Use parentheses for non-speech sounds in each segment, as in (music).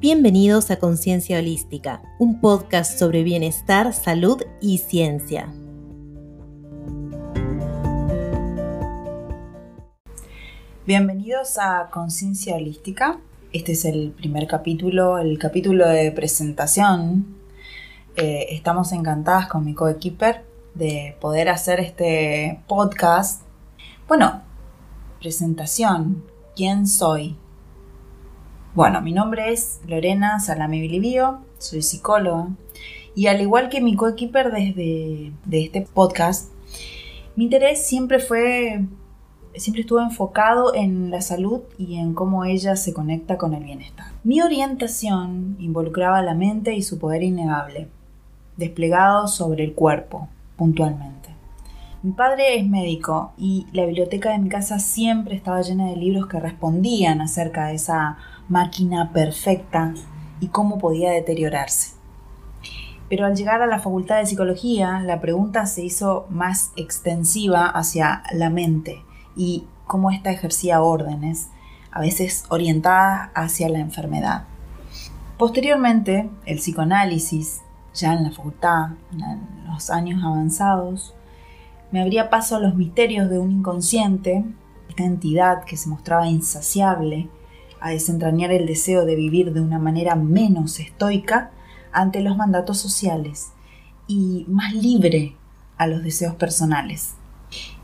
Bienvenidos a Conciencia Holística, un podcast sobre bienestar, salud y ciencia. Bienvenidos a Conciencia Holística. Este es el primer capítulo, el capítulo de presentación. Eh, estamos encantadas con mi coequiper de poder hacer este podcast. Bueno, presentación. ¿Quién soy? Bueno, mi nombre es Lorena Salame Bilibio, soy psicóloga y al igual que mi coequiper desde de este podcast, mi interés siempre fue siempre estuvo enfocado en la salud y en cómo ella se conecta con el bienestar. Mi orientación involucraba la mente y su poder innegable, desplegado sobre el cuerpo, puntualmente. Mi padre es médico y la biblioteca de mi casa siempre estaba llena de libros que respondían acerca de esa máquina perfecta y cómo podía deteriorarse. Pero al llegar a la facultad de psicología, la pregunta se hizo más extensiva hacia la mente y cómo ésta ejercía órdenes, a veces orientadas hacia la enfermedad. Posteriormente, el psicoanálisis, ya en la facultad, en los años avanzados, me abría paso a los misterios de un inconsciente, esta entidad que se mostraba insaciable, a desentrañar el deseo de vivir de una manera menos estoica ante los mandatos sociales y más libre a los deseos personales.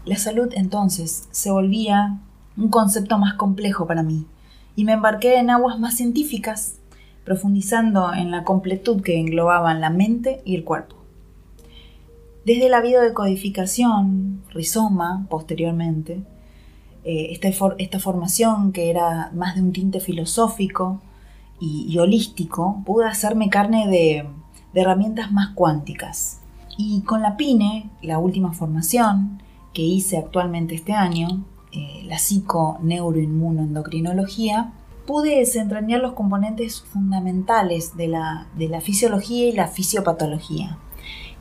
La salud entonces se volvía un concepto más complejo para mí y me embarqué en aguas más científicas, profundizando en la completud que englobaban la mente y el cuerpo. Desde la biodecodificación, rizoma, posteriormente, eh, esta, esta, formación que era más de un tinte filosófico y, holístico, pude hacerme carne de, herramientas más cuánticas. Y con la PINE, la última formación, que hice actualmente este año, eh, la psico-neuroinmunoendocrinología, pude desentrañar los componentes fundamentales de la, de la fisiología y la fisiopatología,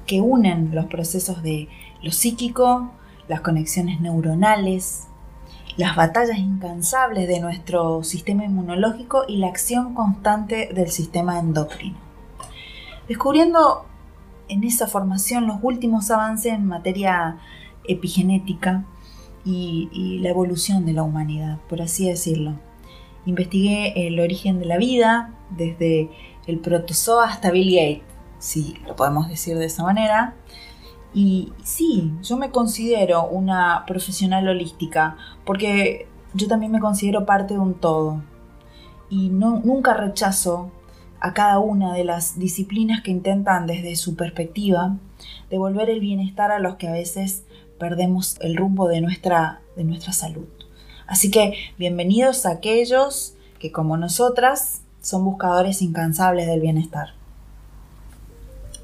que unen los procesos de lo psíquico, las conexiones neuronales, las batallas incansables de nuestro sistema inmunológico y la acción constante del sistema endocrino. Descubriendo en esa formación los últimos avances en materia epigenética y, la evolución de la humanidad, por así decirlo. Investigué el origen de la vida, desde el protozoa hasta Bill Gates, si lo podemos decir de esa manera. Y sí, yo me considero una profesional holística, porque yo también me considero parte de un todo. Y no, nunca rechazo a cada una de las disciplinas que intentan desde su perspectiva devolver el bienestar a los que a veces perdemos el rumbo de nuestra, de nuestra salud. Así que bienvenidos a aquellos que como nosotras son buscadores incansables del bienestar.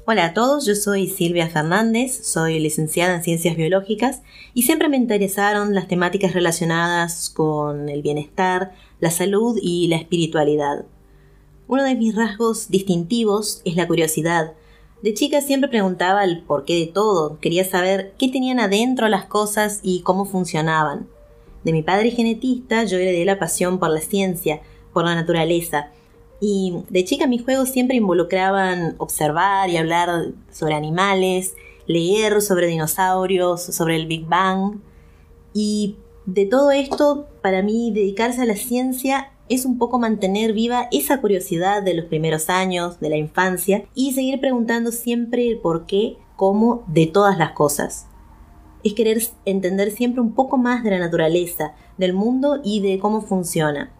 Hola a todos, yo soy Silvia Fernández, soy licenciada en Ciencias Biológicas y siempre me interesaron las temáticas relacionadas con el bienestar, la salud y la espiritualidad. Uno de mis rasgos distintivos es la curiosidad, de chica siempre preguntaba el porqué de todo, quería saber qué tenían adentro las cosas y cómo funcionaban. De mi padre genetista yo heredé la pasión por la ciencia, por la naturaleza, y de chica mis juegos siempre involucraban observar y hablar sobre animales, leer sobre dinosaurios, sobre el Big Bang. Y de todo esto, para mí, dedicarse a la ciencia es un poco mantener viva esa curiosidad de los primeros años, de la infancia, y seguir preguntando siempre el por qué, cómo de todas las cosas. Es querer entender siempre un poco más de la naturaleza, del mundo y de cómo funciona.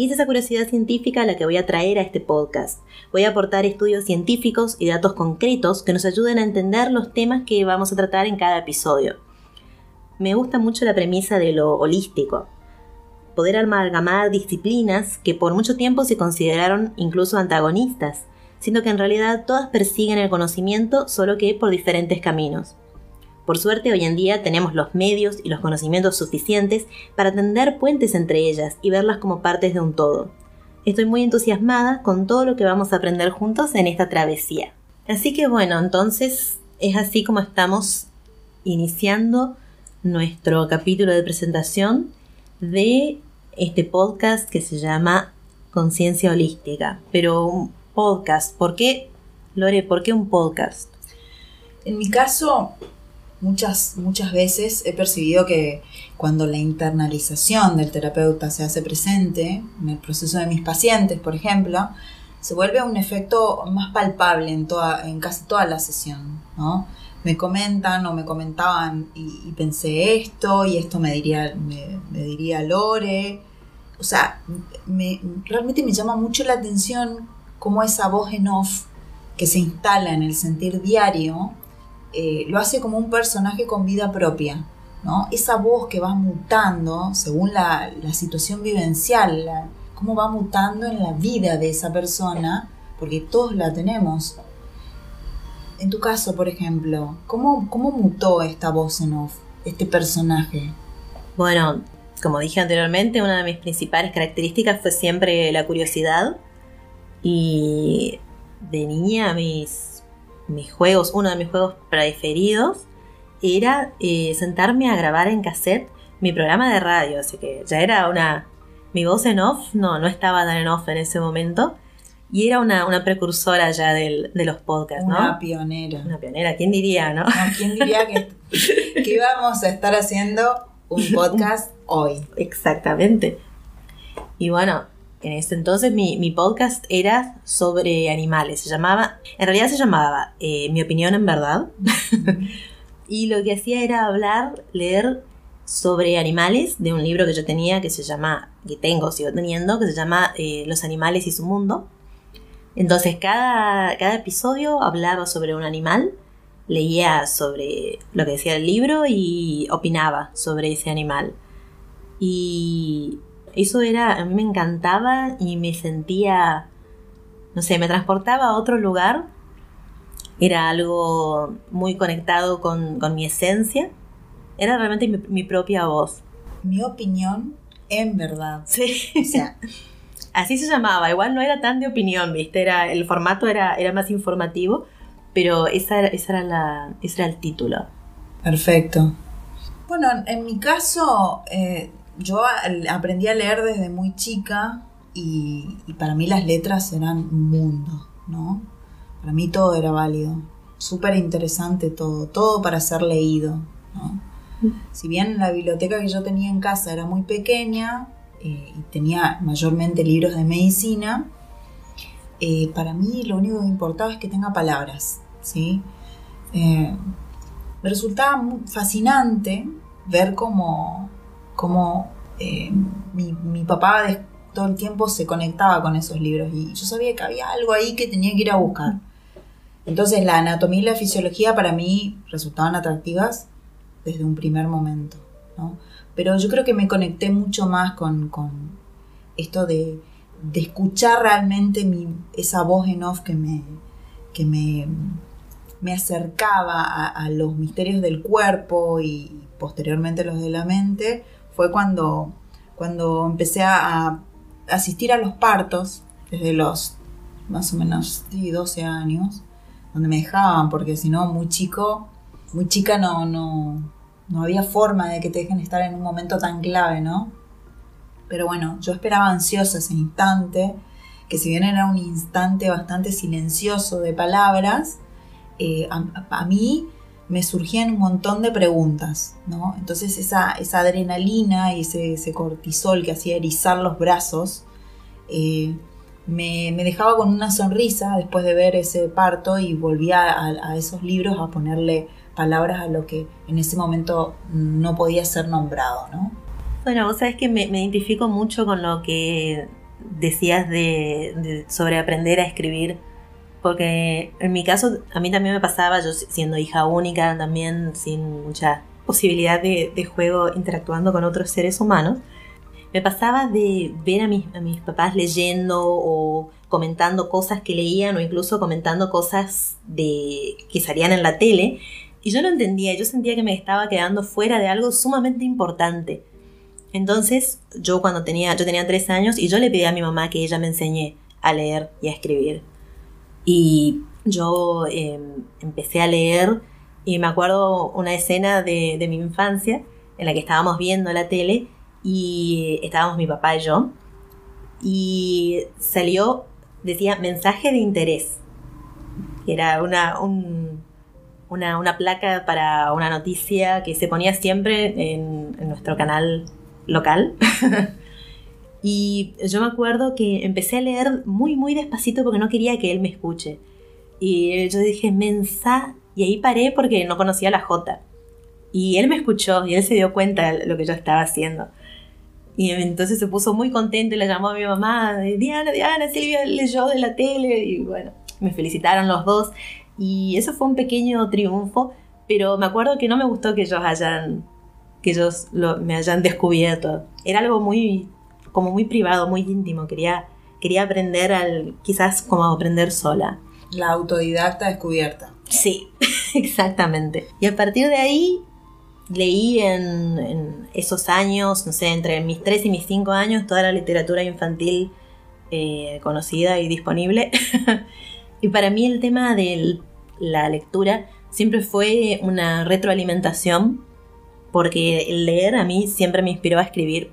Y es esa curiosidad científica la que voy a traer a este podcast. Voy a aportar estudios científicos y datos concretos que nos ayuden a entender los temas que vamos a tratar en cada episodio. Me gusta mucho la premisa de lo holístico, poder amalgamar disciplinas que por mucho tiempo se consideraron incluso antagonistas, siendo que en realidad todas persiguen el conocimiento solo que por diferentes caminos. Por suerte hoy en día tenemos los medios y los conocimientos suficientes para tender puentes entre ellas y verlas como partes de un todo. Estoy muy entusiasmada con todo lo que vamos a aprender juntos en esta travesía. Así que bueno, entonces es así como estamos iniciando nuestro capítulo de presentación de este podcast que se llama conciencia holística, pero un podcast, ¿por qué, Lore, por qué un podcast? En mi caso, muchas, muchas veces he percibido que cuando la internalización del terapeuta se hace presente, en el proceso de mis pacientes, por ejemplo, se vuelve un efecto más palpable en, toda, en casi toda la sesión, ¿no? Me comentan o me comentaban y, pensé esto y esto me diría, me, diría Lore. O sea, me, realmente me llama mucho la atención cómo esa voz en off que se instala en el sentir diario eh, lo hace como un personaje con vida propia. ¿no? Esa voz que va mutando según la, situación vivencial, cómo va mutando en la vida de esa persona, porque todos la tenemos. En tu caso, por ejemplo, ¿cómo, cómo mutó esta voz en off, este personaje? Bueno, como dije anteriormente, una de mis principales características fue siempre la curiosidad. Y de niña mis mis juegos, uno de mis juegos preferidos era eh, sentarme a grabar en cassette mi programa de radio, así que ya era una... Mi voz en off, no, no estaba tan en off en ese momento. Y era una, precursora ya de los podcasts, ¿no? Una pionera. Una pionera, ¿quién diría, no? ¿Quién diría que, (laughs) que íbamos a estar haciendo un podcast hoy? Exactamente. Y bueno, en ese entonces mi, podcast era sobre animales. Se llamaba, en realidad se llamaba eh, Mi opinión en verdad. (laughs) y lo que hacía era hablar, leer sobre animales de un libro que yo tenía que se llama, que tengo, sigo teniendo, que se llama eh, Los animales y su mundo. Entonces cada, cada episodio hablaba sobre un animal, leía sobre lo que decía el libro y opinaba sobre ese animal. Y eso era, a mí me encantaba y me sentía, no sé, me transportaba a otro lugar. Era algo muy conectado con, mi esencia. Era realmente mi, propia voz. Mi opinión, en verdad. Sí. O sea, (laughs) así se llamaba. Igual no era tan de opinión, ¿viste? Era, el formato era, era más informativo, pero esa, esa era la, ese era el título. Perfecto. Bueno, en mi caso, eh, yo aprendí a leer desde muy chica y, para mí las letras eran un mundo, ¿no? Para mí todo era válido, súper interesante todo, todo para ser leído, ¿no? Si bien la biblioteca que yo tenía en casa era muy pequeña eh, y tenía mayormente libros de medicina, eh, para mí lo único que importaba es que tenga palabras, ¿sí? Eh, me resultaba fascinante ver cómo como eh, mi, papá todo el tiempo se conectaba con esos libros y yo sabía que había algo ahí que tenía que ir a buscar. Entonces la anatomía y la fisiología para mí resultaban atractivas desde un primer momento, Pero yo creo que me conecté mucho más con, esto de, escuchar realmente esa voz en off que me, que me, me acercaba a, los misterios del cuerpo y posteriormente los de la mente, fue cuando, cuando empecé a, asistir a los partos, desde los más o menos 12 años, donde me dejaban, porque si no, muy chico, muy chica no, no, no había forma de que te dejen estar en un momento tan clave, ¿no? Pero bueno, yo esperaba ansiosa ese instante, que si bien era un instante bastante silencioso de palabras, eh, a, mí me surgían un montón de preguntas, ¿no? Entonces esa, esa adrenalina y ese, cortisol que hacía erizar los brazos, eh, me, dejaba con una sonrisa después de ver ese parto y volvía a, esos libros a ponerle palabras a lo que en ese momento no podía ser nombrado, ¿no? Bueno, vos sabés que me, identifico mucho con lo que decías de sobre aprender a escribir porque en mi caso a mí también me pasaba, yo siendo hija única, también sin mucha posibilidad de, juego interactuando con otros seres humanos, me pasaba de ver a mis, a papás leyendo o comentando cosas que leían o incluso comentando cosas de, que salían en la tele y yo no entendía, yo sentía que me estaba quedando fuera de algo sumamente importante. Entonces, yo cuando tenía, yo tenía tres años y yo le pedí a mi mamá que ella me enseñe a leer y a escribir. Y yo em, empecé a leer y me acuerdo una escena de, mi infancia en la que estábamos viendo la tele y estábamos mi papá y yo. y salió, decía, mensaje de interés. Era una, una, placa para una noticia que se ponía siempre en nuestro canal local. (laughs) y yo me acuerdo que empecé a leer muy, muy despacito porque no quería que él me escuche. Y yo dije, mensa, y ahí paré porque no conocía la J. Y él me escuchó y él se dio cuenta de lo que yo estaba haciendo. Y entonces se puso muy contento y le llamó a mi mamá, Diana, Diana, Silvia leyó de la tele. Y bueno, me felicitaron los dos. Y eso fue un pequeño triunfo, pero me acuerdo que no me gustó que ellos hayan, que ellos me hayan descubierto. Era algo muy, como muy privado, muy íntimo. Quería, quería aprender al, quizás como aprender sola. La autodidacta descubierta. Sí, (laughs) exactamente. Y a partir de ahí leí en, esos años, no sé, entre mis 3 y mis 5 años, toda la literatura infantil eh, conocida y disponible. (laughs) y para mí el tema de la lectura siempre fue una retroalimentación, porque el leer a mí siempre me inspiró a escribir.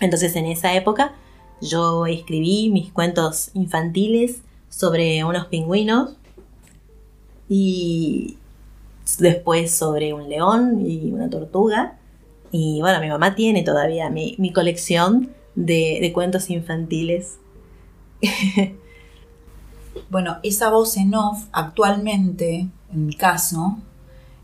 Entonces en esa época yo escribí mis cuentos infantiles sobre unos pingüinos y después sobre un león y una tortuga. Y bueno, mi mamá tiene todavía mi, colección de, cuentos infantiles. (laughs) bueno, esa voz en off actualmente, en mi caso,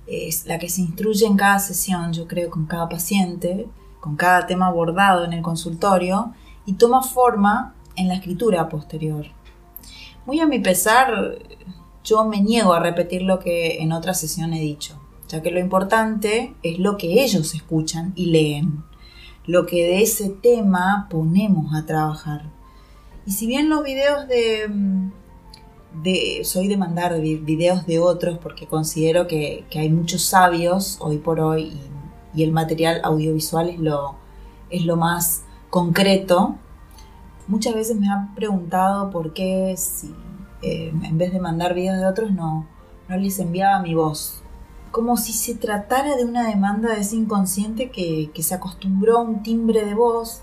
es la que se instruye en cada sesión, yo creo, con cada paciente, con cada tema abordado en el consultorio y toma forma en la escritura posterior. Muy a mi pesar, yo me niego a repetir lo que en otra sesión he dicho, ya que lo importante es lo que ellos escuchan y leen, lo que de ese tema ponemos a trabajar. Y si bien los videos de... de soy de mandar videos de otros porque considero que, hay muchos sabios hoy por hoy y, el material audiovisual es lo, es lo más concreto, muchas veces me han preguntado por qué si eh, en vez de mandar videos de otros, no, no les enviaba mi voz. Como si se tratara de una demanda de ese inconsciente que, se acostumbró a un timbre de voz,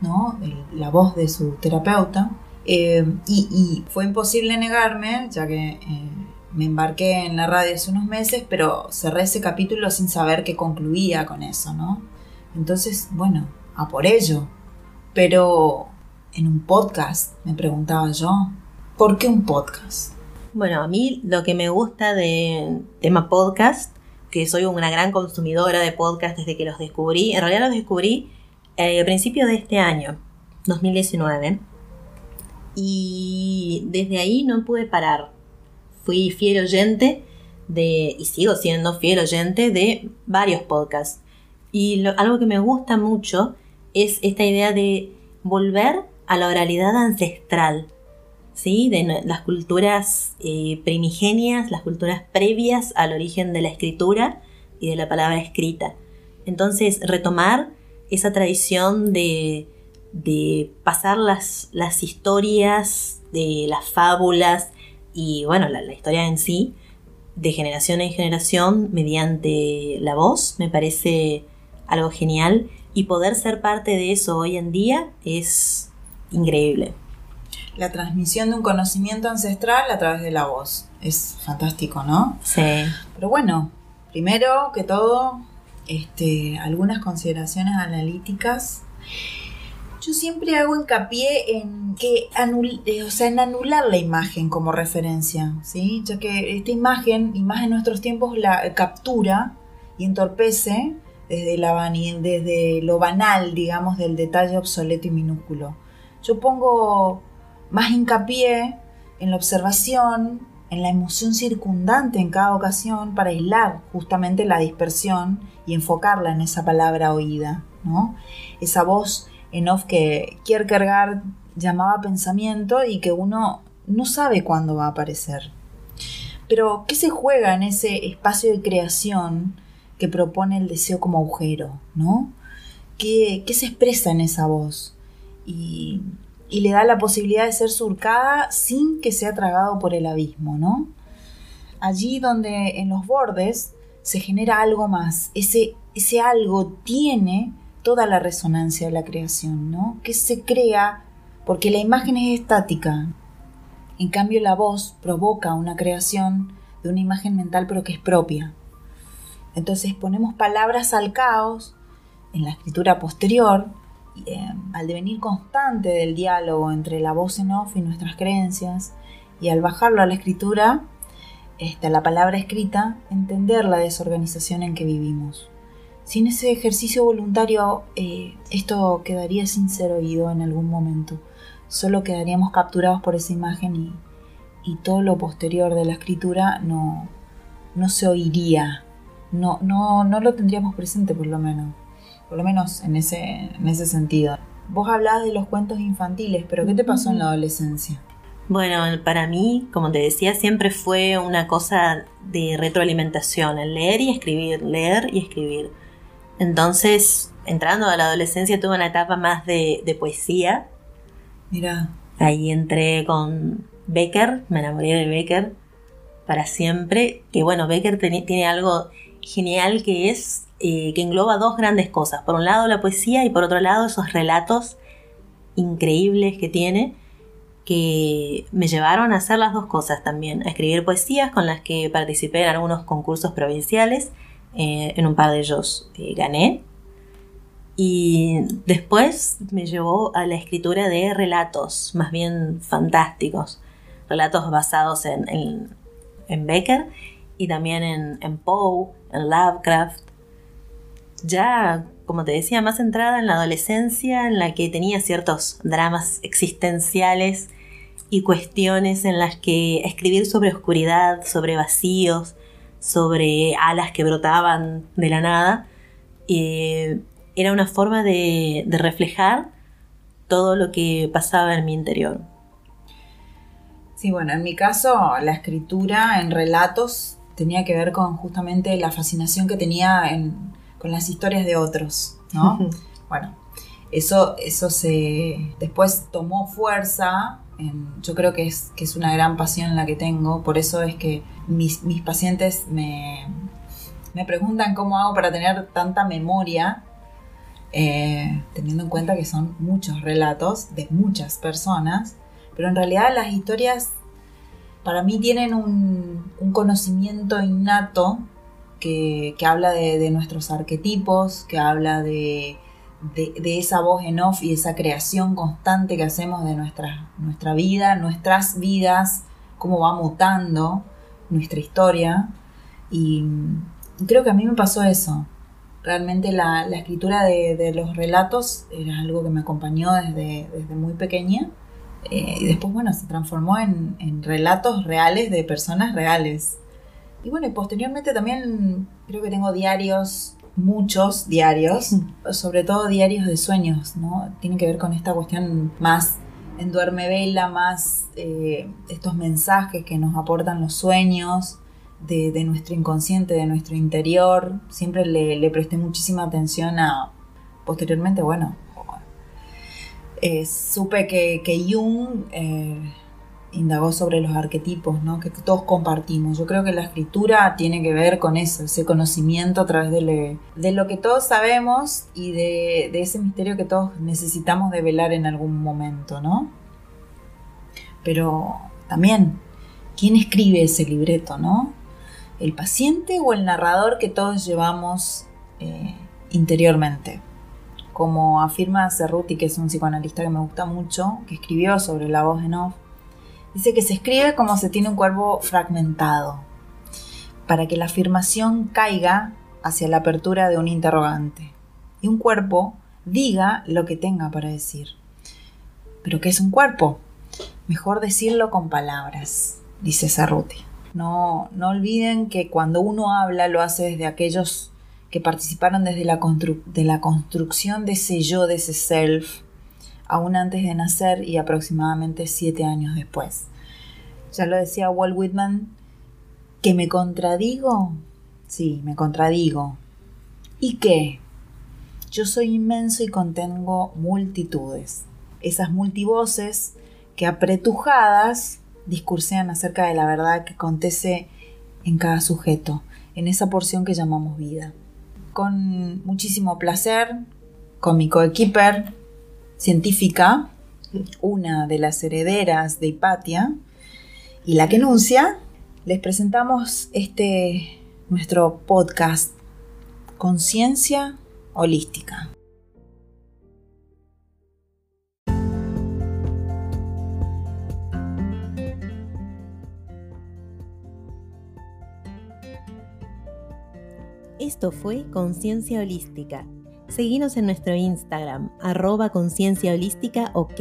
¿no? la voz de su terapeuta. Eh, y, fue imposible negarme, ya que eh, me embarqué en la radio hace unos meses, pero cerré ese capítulo sin saber que concluía con eso, ¿no? Entonces, bueno, a por ello. Pero en un podcast, me preguntaba yo, ¿Por qué un podcast? Bueno, a mí lo que me gusta de tema podcast, que soy una gran consumidora de podcast desde que los descubrí, en realidad los descubrí eh, a principios de este año, 2019, y desde ahí no pude parar. Fui fiel oyente de, y sigo siendo fiel oyente de varios podcasts. Y algo que me gusta mucho es esta idea de volver a la oralidad ancestral ¿sí? de las culturas eh, primigenias, las culturas previas al origen de la escritura y de la palabra escrita. Entonces, retomar esa tradición de, pasar las, las, historias, de las fábulas y, bueno, la, la historia en sí, de generación en generación mediante la voz, me parece algo genial y poder ser parte de eso hoy en día es increíble la transmisión de un conocimiento ancestral a través de la voz. Es fantástico, ¿no? Sí. Pero bueno, primero que todo, este, algunas consideraciones analíticas. Yo siempre hago hincapié en que eh, o sea, en anular la imagen como referencia, ¿sí? Ya que esta imagen, y más en nuestros tiempos, la captura y entorpece desde, la, desde lo banal, digamos, del detalle obsoleto y minúsculo. Yo pongo más hincapié en la observación, en la emoción circundante en cada ocasión para aislar justamente la dispersión y enfocarla en esa palabra oída, ¿no? Esa voz en off que Kierkegaard llamaba pensamiento y que uno no sabe cuándo va a aparecer. Pero, ¿qué se juega en ese espacio de creación que propone el deseo como agujero, ¿no? ¿Qué, qué se expresa en esa voz? Y y le da la posibilidad de ser surcada sin que sea tragado por el abismo, ¿no? Allí donde en los bordes se genera algo más, ese, ese algo tiene toda la resonancia de la creación, ¿no? Que se crea porque la imagen es estática. En cambio, la voz provoca una creación de una imagen mental, pero que es propia. Entonces ponemos palabras al caos en la escritura posterior, eh, al devenir constante del diálogo entre la voz en off y nuestras creencias, y al bajarlo a la escritura, esta, la palabra escrita, entender la desorganización en que vivimos. Sin ese ejercicio voluntario, eh, esto quedaría sin ser oído en algún momento. Solo quedaríamos capturados por esa imagen y, y todo lo posterior de la escritura no, no se oiría. No, no, no lo tendríamos presente por lo menos. Por lo menos en ese, en ese sentido. Vos hablabas de los cuentos infantiles, pero ¿qué te pasó en la adolescencia? Bueno, para mí, como te decía, siempre fue una cosa de retroalimentación, el leer y escribir, leer y escribir. Entonces, entrando a la adolescencia, tuve una etapa más de, poesía. Mira. Ahí entré con Becker, me enamoré de Becker para siempre. Que bueno, Becker tiene algo genial que es eh, que engloba dos grandes cosas. Por un lado la poesía y por otro lado esos relatos increíbles que tiene que me llevaron a hacer las dos cosas también, a escribir poesías con las que participé en algunos concursos provinciales, eh, en un par de ellos eh, gané, y después me llevó a la escritura de relatos, más bien fantásticos, relatos basados en, en, Becker y también en, en Poe, en Lovecraft. Ya como te decía, más centrada en la adolescencia, en la que tenía ciertos dramas existenciales y cuestiones en las que escribir sobre oscuridad, sobre vacíos, sobre alas que brotaban de la nada, eh, era una forma de, reflejar todo lo que pasaba en mi interior. Sí, bueno, en mi caso la escritura en relatos tenía que ver con justamente la fascinación que tenía con las historias de otros, ¿no? (laughs) bueno, eso, eso se después tomó fuerza yo creo que es, que es una gran pasión la que tengo, por eso es que mis, pacientes me, me, preguntan cómo hago para tener tanta memoria, eh, teniendo en cuenta que son muchos relatos de muchas personas, pero en realidad las historias para mí tienen un, conocimiento innato que, habla de nuestros arquetipos, que habla de de, esa voz en off y esa creación constante que hacemos de nuestra, nuestra vida, nuestras vidas, cómo va mutando nuestra historia. Y, creo que a mí me pasó eso. Realmente la, escritura de, los relatos era algo que me acompañó desde, desde muy pequeña. Eh, y después, bueno, se transformó en, en relatos reales de personas reales. Y bueno, y posteriormente también creo que tengo diarios muchos diarios, (laughs) sobre todo diarios de sueños, ¿no? Tienen que ver con esta cuestión más en duerme vela, más eh, estos mensajes que nos aportan los sueños de, nuestro inconsciente, de nuestro interior. Siempre le, presté muchísima atención a, posteriormente, bueno, eh, supe que, que Jung... Eh, indagó sobre los arquetipos, ¿no? que todos compartimos. Yo creo que la escritura tiene que ver con eso, ese conocimiento a través de, lo que todos sabemos y de, ese misterio que todos necesitamos develar en algún momento, ¿no? Pero también, ¿quién escribe ese libreto, no? ¿El paciente o el narrador que todos llevamos eh, interiormente? Como afirma Cerruti, que es un psicoanalista que me gusta mucho, que escribió sobre la voz en off, Dice que se escribe como se tiene un cuerpo fragmentado, para que la afirmación caiga hacia la apertura de un interrogante y un cuerpo diga lo que tenga para decir. ¿Pero qué es un cuerpo? Mejor decirlo con palabras, dice Cerruti. No, no olviden que cuando uno habla lo hace desde aquellos que participaron desde la, de la construcción de ese yo, de ese self, aún antes de nacer y aproximadamente siete años después. Ya lo decía Walt Whitman, ¿que me contradigo? Sí, me contradigo. ¿Y qué? Yo soy inmenso y contengo multitudes. Esas multivoces que apretujadas discursean acerca de la verdad que acontece en cada sujeto, en esa porción que llamamos vida. Con muchísimo placer, con mi coequiper, científica, una de las herederas de Hipatia y la que enuncia, les presentamos este nuestro podcast Conciencia Holística. Esto fue Conciencia Holística. Seguimos en nuestro Instagram, arroba conciencia holística ok.